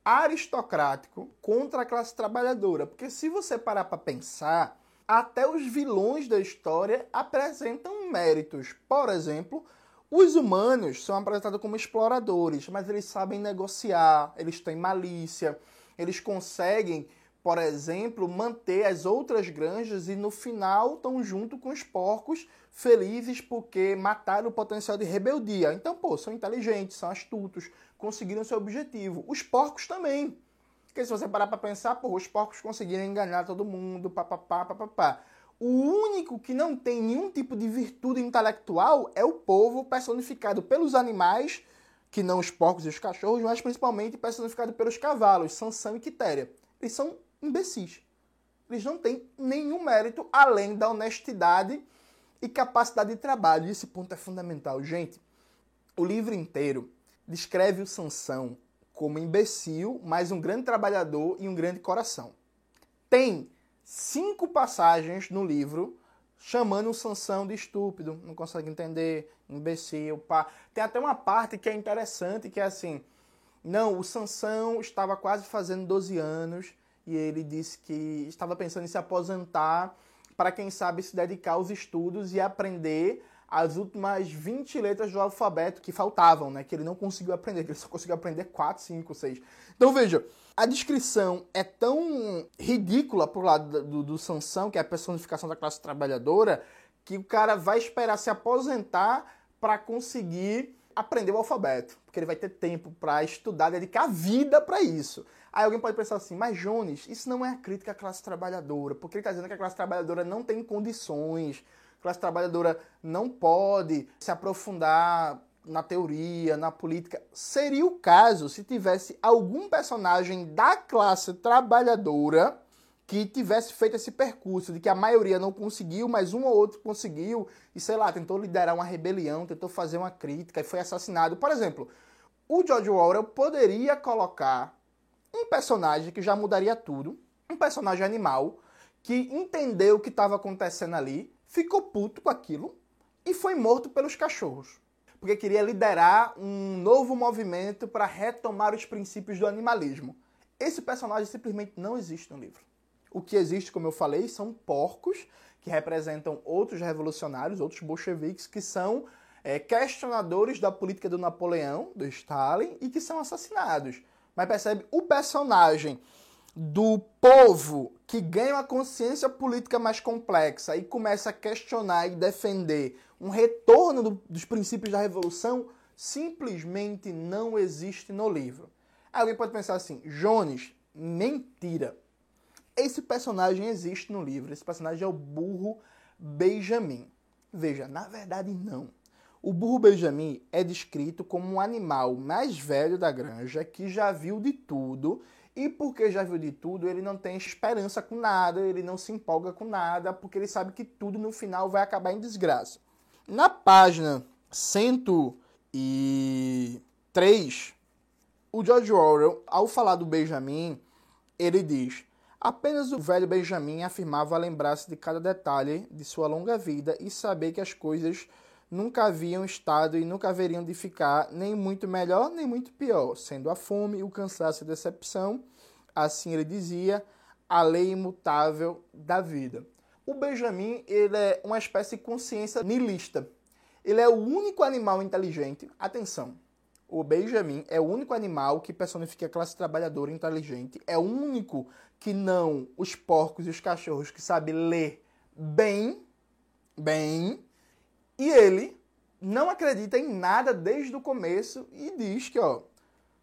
aristocrático contra a classe trabalhadora. Porque se você parar para pensar, até os vilões da história apresentam méritos. Por exemplo, os humanos são apresentados como exploradores, mas eles sabem negociar, eles têm malícia, eles conseguem por exemplo, manter as outras granjas e no final estão junto com os porcos felizes porque mataram o potencial de rebeldia. Então, pô, são inteligentes, são astutos, conseguiram seu objetivo. Os porcos também. Porque se você parar para pensar, pô, os porcos conseguiram enganar todo mundo, papapá, papapá. O único que não tem nenhum tipo de virtude intelectual é o povo personificado pelos animais, que não os porcos e os cachorros, mas principalmente personificado pelos cavalos, Sansão e Quitéria. Eles são imbecis. Eles não têm nenhum mérito além da honestidade e capacidade de trabalho. E esse ponto é fundamental. Gente, o livro inteiro descreve o Sansão como imbecil, mas um grande trabalhador e um grande coração. Tem cinco passagens no livro chamando o Sansão de estúpido, não consegue entender, imbecil, pá. Tem até uma parte que é interessante, que é assim, não, o Sansão estava quase fazendo 12 anos e ele disse que estava pensando em se aposentar para quem sabe se dedicar aos estudos e aprender as últimas 20 letras do alfabeto que faltavam, né? Que ele não conseguiu aprender, que ele só conseguiu aprender 4, 5, 6. Então veja, a descrição é tão ridícula pro lado do, do Sansão, que é a personificação da classe trabalhadora, que o cara vai esperar se aposentar para conseguir aprender o alfabeto, porque ele vai ter tempo para estudar, dedicar a vida para isso. Aí alguém pode pensar assim, mas Jones, isso não é a crítica à classe trabalhadora, porque ele está dizendo que a classe trabalhadora não tem condições, a classe trabalhadora não pode se aprofundar na teoria, na política. Seria o caso se tivesse algum personagem da classe trabalhadora que tivesse feito esse percurso, de que a maioria não conseguiu, mas um ou outro conseguiu, e sei lá, tentou liderar uma rebelião, tentou fazer uma crítica e foi assassinado. Por exemplo, o George Orwell poderia colocar um personagem que já mudaria tudo, um personagem animal que entendeu o que estava acontecendo ali, ficou puto com aquilo e foi morto pelos cachorros. Porque queria liderar um novo movimento para retomar os princípios do animalismo. Esse personagem simplesmente não existe no livro. O que existe, como eu falei, são porcos que representam outros revolucionários, outros bolcheviques, que são é, questionadores da política do Napoleão, do Stalin, e que são assassinados. Mas percebe, o personagem do povo que ganha uma consciência política mais complexa e começa a questionar e defender um retorno do, dos princípios da revolução simplesmente não existe no livro. Alguém pode pensar assim, Jones, mentira. Esse personagem existe no livro. Esse personagem é o burro Benjamin. Veja, na verdade não. O burro Benjamin é descrito como um animal mais velho da granja que já viu de tudo e porque já viu de tudo, ele não tem esperança com nada, ele não se empolga com nada, porque ele sabe que tudo no final vai acabar em desgraça. Na página 103, o George Orwell, ao falar do Benjamin, ele diz: Apenas o velho Benjamin afirmava lembrar-se de cada detalhe de sua longa vida e saber que as coisas nunca haviam estado e nunca haveriam de ficar nem muito melhor nem muito pior, sendo a fome, o cansaço e a decepção, assim ele dizia, a lei imutável da vida. O Benjamin ele é uma espécie de consciência nihilista. Ele é o único animal inteligente. Atenção, o Benjamin é o único animal que personifica a classe trabalhadora inteligente. É o único que não os porcos e os cachorros que sabe ler bem, bem, e ele não acredita em nada desde o começo e diz que, ó,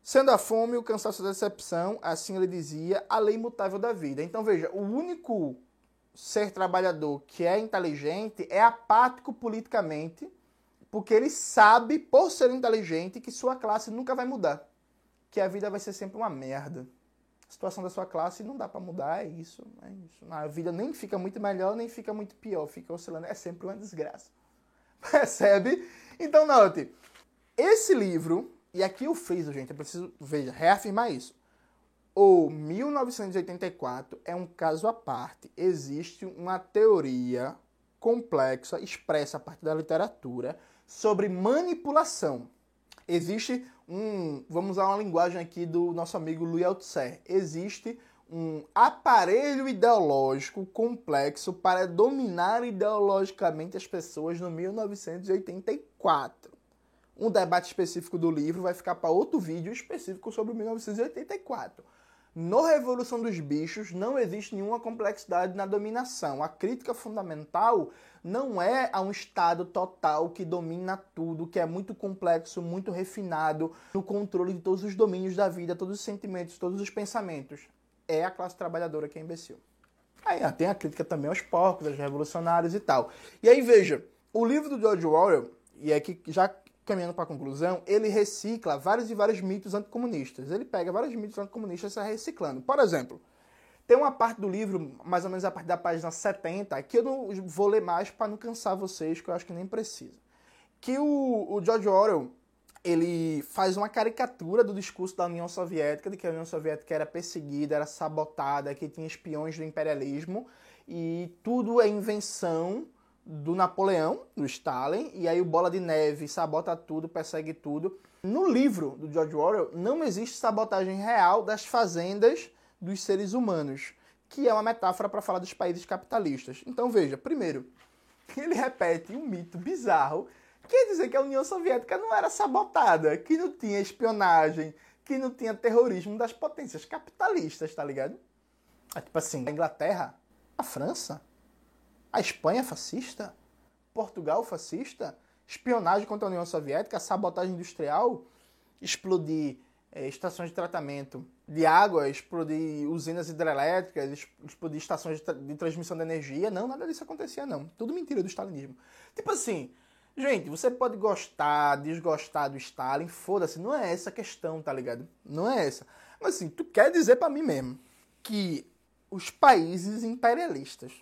sendo a fome, o cansaço e a decepção, assim ele dizia, a lei imutável da vida. Então veja, o único ser trabalhador que é inteligente é apático politicamente, porque ele sabe, por ser inteligente, que sua classe nunca vai mudar, que a vida vai ser sempre uma merda. A situação da sua classe não dá para mudar, é isso, é isso. A vida nem fica muito melhor, nem fica muito pior, fica oscilando, é sempre uma desgraça. <laughs> Percebe? Então, note, esse livro, e aqui eu friso, gente, eu preciso, veja, reafirmar isso. O 1984 é um caso à parte. Existe uma teoria complexa, expressa a partir da literatura, sobre manipulação. Existe um, vamos usar uma linguagem aqui do nosso amigo Louis Althusser, existe um aparelho ideológico complexo para dominar ideologicamente as pessoas no 1984. Um debate específico do livro vai ficar para outro vídeo específico sobre 1984. No Revolução dos Bichos não existe nenhuma complexidade na dominação. A crítica fundamental não é a um Estado total que domina tudo, que é muito complexo, muito refinado, no controle de todos os domínios da vida, todos os sentimentos, todos os pensamentos é a classe trabalhadora que é imbecil. Aí tem a crítica também aos porcos, aos revolucionários e tal. E aí veja, o livro do George Orwell, e é que já caminhando para a conclusão, ele recicla vários e vários mitos anticomunistas. Ele pega vários mitos anticomunistas e está reciclando. Por exemplo, Tem uma parte do livro, mais ou menos a partir da página 70, que eu não vou ler mais para não cansar vocês, que eu acho que nem precisa. Que o, o George Orwell, ele faz uma caricatura do discurso da União Soviética, de que a União Soviética era perseguida, era sabotada, que tinha espiões do imperialismo, e tudo é invenção do Napoleão, do Stalin, e aí o Bola de Neve sabota tudo, persegue tudo. No livro do George Orwell não existe sabotagem real das fazendas dos seres humanos, que é uma metáfora para falar dos países capitalistas. Então veja, primeiro, <laughs> ele repete um mito bizarro, quer dizer que a União Soviética não era sabotada, que não tinha espionagem, que não tinha terrorismo das potências capitalistas, tá ligado? É tipo assim, a Inglaterra, a França, a Espanha fascista, Portugal fascista, espionagem contra a União Soviética, sabotagem industrial, explodir é, estações de tratamento de água, explodir usinas hidrelétricas, explodir estações de, tra de, transmissão de energia. Não, nada disso acontecia, não. Tudo mentira do stalinismo. Tipo assim, gente, você pode gostar, desgostar do Stalin, foda-se, não é essa a questão, tá ligado? Não é essa. Mas assim, tu quer dizer para mim mesmo que os países imperialistas,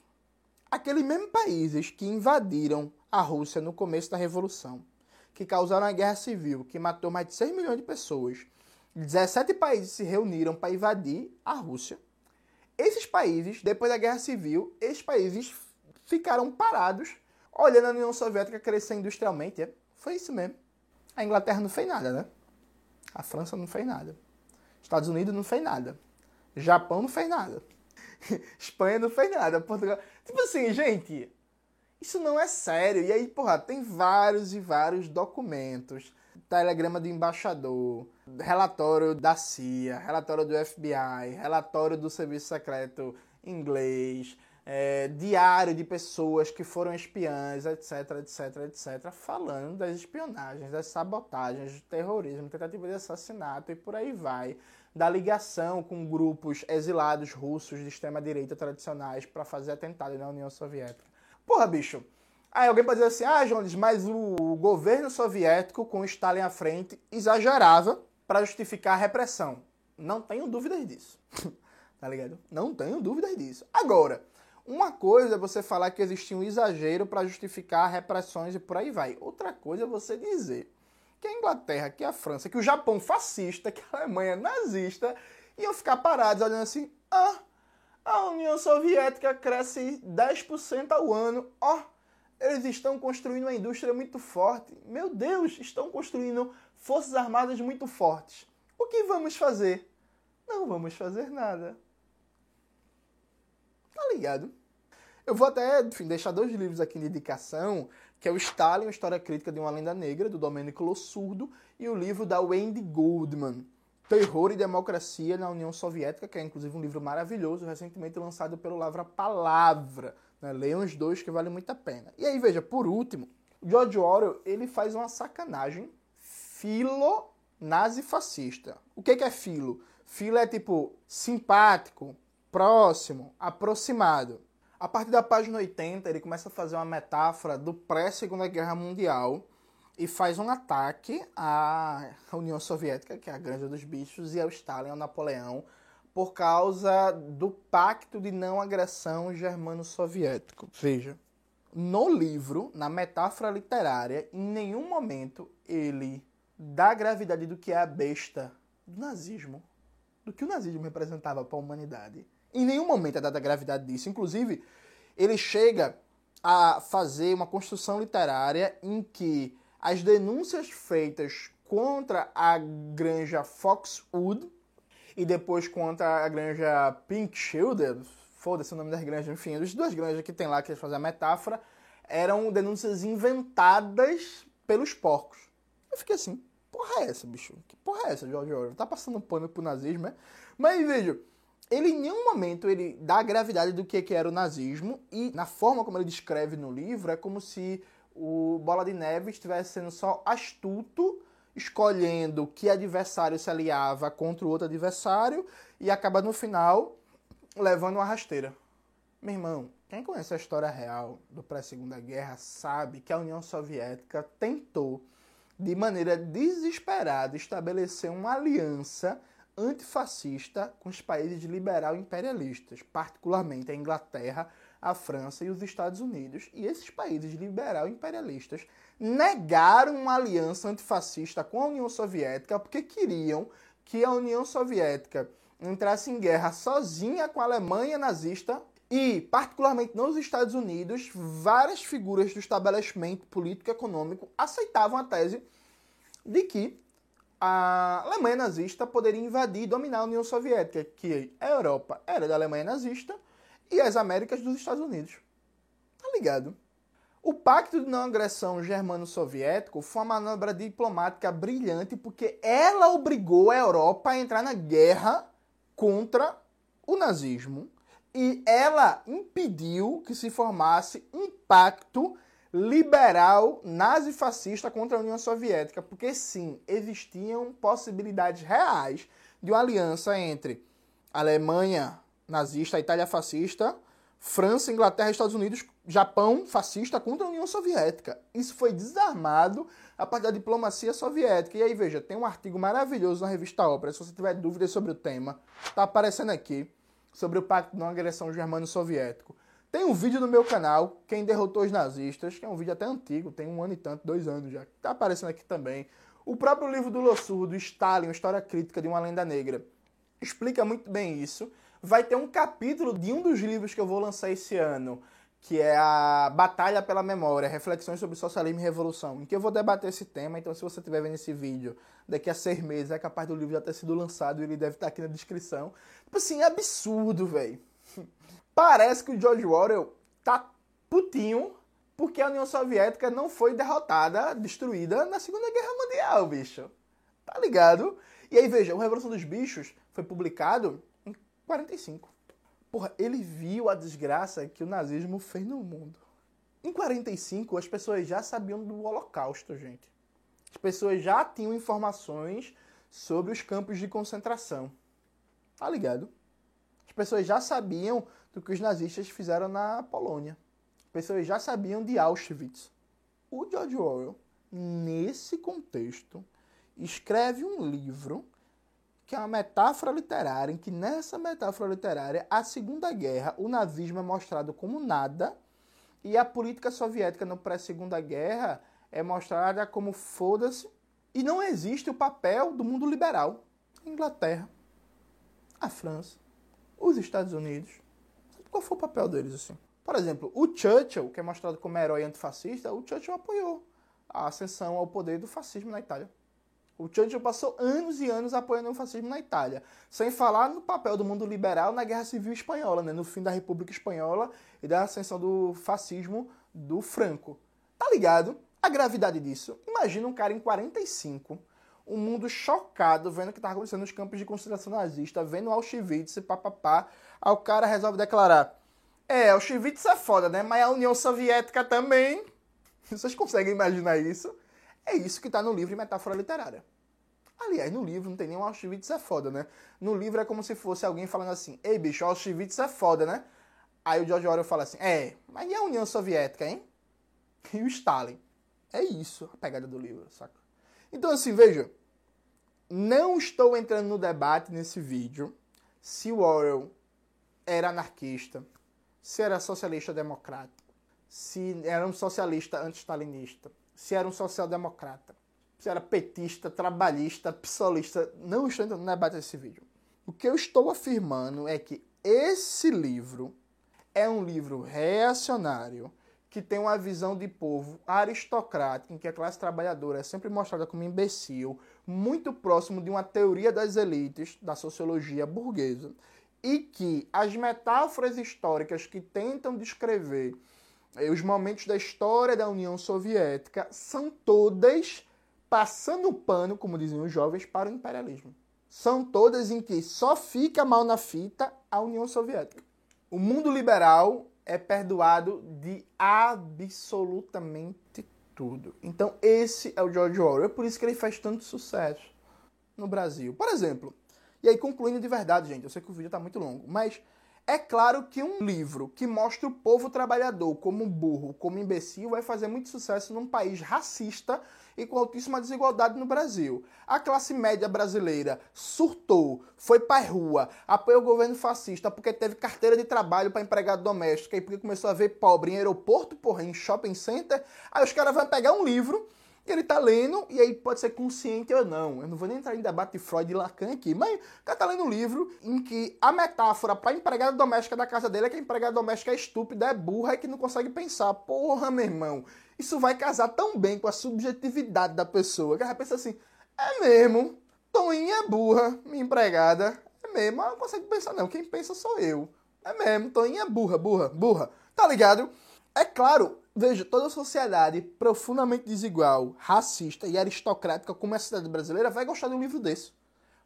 aqueles mesmos países que invadiram a Rússia no começo da Revolução, que causaram a guerra civil, que matou mais de 6 milhões de pessoas, 17 países se reuniram para invadir a Rússia. Esses países, depois da Guerra Civil, esses países ficaram parados, olhando a União Soviética crescer industrialmente. É, foi isso mesmo. A Inglaterra não fez nada, né? A França não fez nada. Estados Unidos não fez nada. Japão não fez nada. <laughs> Espanha não fez nada. Portugal. Tipo assim, gente, isso não é sério. E aí, porra, tem vários e vários documentos telegrama do embaixador, relatório da CIA, relatório do FBI, relatório do Serviço Secreto inglês, é, diário de pessoas que foram espiãs, etc, etc, etc, falando das espionagens, das sabotagens, do terrorismo, tentativa de assassinato e por aí vai, da ligação com grupos exilados russos de extrema-direita tradicionais para fazer atentado na União Soviética. Porra, bicho, Aí alguém pode dizer assim, ah, Jones, mas o governo soviético, com Stalin à frente, exagerava para justificar a repressão. Não tenho dúvidas disso. <laughs> tá ligado? Não tenho dúvidas disso. Agora, uma coisa é você falar que existia um exagero para justificar repressões e por aí vai. Outra coisa é você dizer que a Inglaterra, que a França, que o Japão fascista, que a Alemanha nazista iam ficar parados olhando assim, ah, a União Soviética cresce 10% ao ano, ó, oh, eles estão construindo uma indústria muito forte. Meu Deus, estão construindo forças armadas muito fortes. O que vamos fazer? Não vamos fazer nada. Tá ligado? Eu vou até enfim, deixar dois livros aqui de indicação, que é o Stalin, uma história crítica de uma lenda negra, do Domenico Lossurdo, e o livro da Wendy Goldman, Terror e Democracia na União Soviética, que é inclusive um livro maravilhoso, recentemente lançado pelo Lavra Palavra. Né? Leiam os dois que vale muito a pena. E aí, veja, por último, George Orwell ele faz uma sacanagem filo-nazi-fascista. O que, que é filo? Filo é tipo simpático, próximo, aproximado. A partir da página 80, ele começa a fazer uma metáfora do pré-Segunda Guerra Mundial e faz um ataque à União Soviética, que é a Granja dos Bichos, e ao Stalin, ao Napoleão, por causa do pacto de não agressão germano-soviético. Veja, no livro, na metáfora literária, em nenhum momento ele dá a gravidade do que é a besta do nazismo, do que o nazismo representava para a humanidade. Em nenhum momento é dada a gravidade disso. Inclusive, ele chega a fazer uma construção literária em que as denúncias feitas contra a granja Foxwood, e depois contra a granja Pink Shielder, foda-se o nome das granjas, enfim, as duas granjas que tem lá que eles fazem a metáfora, eram denúncias inventadas pelos porcos. Eu fiquei assim, porra é essa, bicho? Que porra é essa, George Orwell? Tá passando pano pro nazismo, é? Mas veja, ele em nenhum momento ele dá a gravidade do que, que era o nazismo e na forma como ele descreve no livro é como se o Bola de Neve estivesse sendo só astuto escolhendo que adversário se aliava contra o outro adversário e acaba no final levando uma rasteira. Meu irmão, quem conhece a história real do pré-segunda guerra sabe que a União Soviética tentou de maneira desesperada estabelecer uma aliança antifascista com os países liberal imperialistas, particularmente a Inglaterra, a França e os Estados Unidos. E esses países liberal imperialistas negaram uma aliança antifascista com a União Soviética porque queriam que a União Soviética entrasse em guerra sozinha com a Alemanha nazista e, particularmente nos Estados Unidos, várias figuras do estabelecimento político-econômico aceitavam a tese de que a Alemanha nazista poderia invadir e dominar a União Soviética, que a Europa era da Alemanha nazista e as Américas dos Estados Unidos. Tá ligado? O Pacto de Não Agressão Germano-Soviético foi uma manobra diplomática brilhante porque ela obrigou a Europa a entrar na guerra contra o nazismo e ela impediu que se formasse um pacto liberal nazi-fascista contra a União Soviética, porque sim, existiam possibilidades reais de uma aliança entre Alemanha nazista, Itália fascista, França, Inglaterra, Estados Unidos, Japão fascista contra a União Soviética. Isso foi desarmado a partir da diplomacia soviética. E aí, veja, tem um artigo maravilhoso na revista Ópera, se você tiver dúvidas sobre o tema, tá aparecendo aqui, sobre o Pacto de Não Agressão Germano-Soviético. Tem um vídeo no meu canal, Quem Derrotou os Nazistas, que é um vídeo até antigo, tem um ano e tanto, dois anos já. Tá aparecendo aqui também. O próprio livro do Lossur, do Stalin, uma história crítica de uma lenda negra, explica muito bem isso. Vai ter um capítulo de um dos livros que eu vou lançar esse ano, que é a Batalha pela Memória, Reflexões sobre Socialismo e Revolução, em que eu vou debater esse tema. Então, se você estiver vendo esse vídeo daqui a seis meses, é capaz do livro já ter sido lançado e ele deve estar aqui na descrição. Tipo assim, é absurdo, velho. Parece que o George Orwell tá putinho porque a União Soviética não foi derrotada, destruída na Segunda Guerra Mundial, bicho. Tá ligado? E aí, veja, o Revolução dos Bichos foi publicado em 45. Porra, ele viu a desgraça que o nazismo fez no mundo. Em 45, as pessoas já sabiam do Holocausto, gente. As pessoas já tinham informações sobre os campos de concentração. Tá ligado? As pessoas já sabiam do que os nazistas fizeram na Polônia. As pessoas já sabiam de Auschwitz. O George Orwell, nesse contexto, escreve um livro que é uma metáfora literária, em que nessa metáfora literária, a Segunda Guerra, o nazismo é mostrado como nada, e a política soviética no pré-segunda guerra é mostrada como foda-se, e não existe o papel do mundo liberal. A Inglaterra, a França, os Estados Unidos, qual foi o papel deles, assim? Por exemplo, o Churchill, que é mostrado como herói antifascista, o Churchill apoiou a ascensão ao poder do fascismo na Itália. O Churchill passou anos e anos apoiando o fascismo na Itália. Sem falar no papel do mundo liberal na Guerra Civil Espanhola, né? no fim da República Espanhola e da ascensão do fascismo do Franco. Tá ligado? A gravidade disso. Imagina um cara em 45, um mundo chocado, vendo o que estava acontecendo nos campos de concentração nazista, vendo Auschwitz e papapá. Aí o cara resolve declarar: É, Auschwitz é foda, né? Mas a União Soviética também. <laughs> Vocês conseguem imaginar isso? É isso que está no livro Metáfora Literária. Aliás, no livro não tem nenhum Auschwitz é foda, né? No livro é como se fosse alguém falando assim: Ei, bicho, Auschwitz é foda, né? Aí o George Orwell fala assim: É, mas e a União Soviética, hein? <laughs> E o Stalin. É isso a pegada do livro, saca? Então, assim, veja. Não estou entrando no debate nesse vídeo se o Orwell era anarquista, se era socialista democrático, se era um socialista anti-stalinista, se era um social-democrata, se era petista, trabalhista, psolista. Não estou entrando no debate desse vídeo. O que eu estou afirmando é que esse livro é um livro reacionário que tem uma visão de povo aristocrática, em que a classe trabalhadora é sempre mostrada como imbecil, muito próximo de uma teoria das elites da sociologia burguesa, e que as metáforas históricas que tentam descrever eh, os momentos da história da União Soviética são todas passando o pano, como diziam os jovens, para o imperialismo. São todas em que só fica mal na fita a União Soviética. O mundo liberal é perdoado de absolutamente tudo. Então, esse é o George Orwell. É por isso que ele faz tanto sucesso no Brasil. Por exemplo, e aí concluindo de verdade, gente, eu sei que o vídeo está muito longo, mas É claro que um livro que mostra o povo trabalhador como burro, como imbecil, vai fazer muito sucesso num país racista e com altíssima desigualdade no Brasil. A classe média brasileira surtou, foi pra rua, apoiou o governo fascista porque teve carteira de trabalho para empregado doméstico e porque começou a ver pobre em aeroporto, porra, em shopping center. Aí os caras vão pegar um livro ele tá lendo, e aí pode ser consciente ou não. Eu não vou nem entrar em debate de Freud e Lacan aqui, mas o cara tá lendo um livro em que a metáfora pra empregada doméstica da casa dele é que a empregada doméstica é estúpida, é burra e que não consegue pensar. Porra, meu irmão, isso vai casar tão bem com a subjetividade da pessoa que ela pensa assim: é mesmo, Toninha é burra, minha empregada, é mesmo, ela não consegue pensar, não. Quem pensa sou eu. É mesmo, Toninha é burra, burra, burra. Tá ligado? É claro, veja, toda sociedade profundamente desigual, racista e aristocrática como é a sociedade brasileira vai gostar de um livro desse.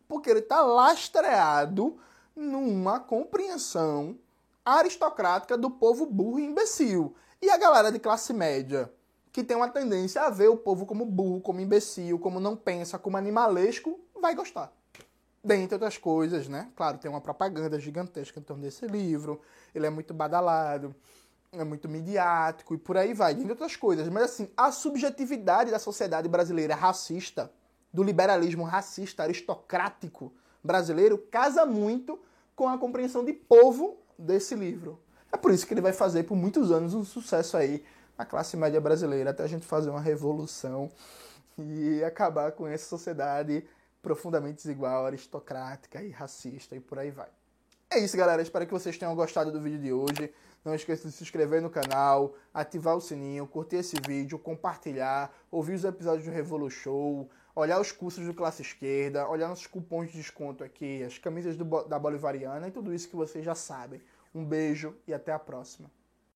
Porque ele está lastreado numa compreensão aristocrática do povo burro e imbecil. E a galera de classe média, que tem uma tendência a ver o povo como burro, como imbecil, como não pensa, como animalesco, vai gostar. Dentre outras coisas, né? Claro, tem uma propaganda gigantesca em torno desse livro, ele é muito badalado é muito midiático e por aí vai, entre outras coisas. Mas assim, a subjetividade da sociedade brasileira racista, do liberalismo racista aristocrático brasileiro, casa muito com a compreensão de povo desse livro. É por isso que ele vai fazer por muitos anos um sucesso aí na classe média brasileira, até a gente fazer uma revolução e acabar com essa sociedade profundamente desigual, aristocrática e racista e por aí vai. É isso, galera. Espero que vocês tenham gostado do vídeo de hoje. Não esqueça de se inscrever no canal, ativar o sininho, curtir esse vídeo, compartilhar, ouvir os episódios do Revolu Show, olhar os cursos do Classe Esquerda, olhar nossos cupons de desconto aqui, as camisas do, da Bolivariana e tudo isso que vocês já sabem. Um beijo e até a próxima.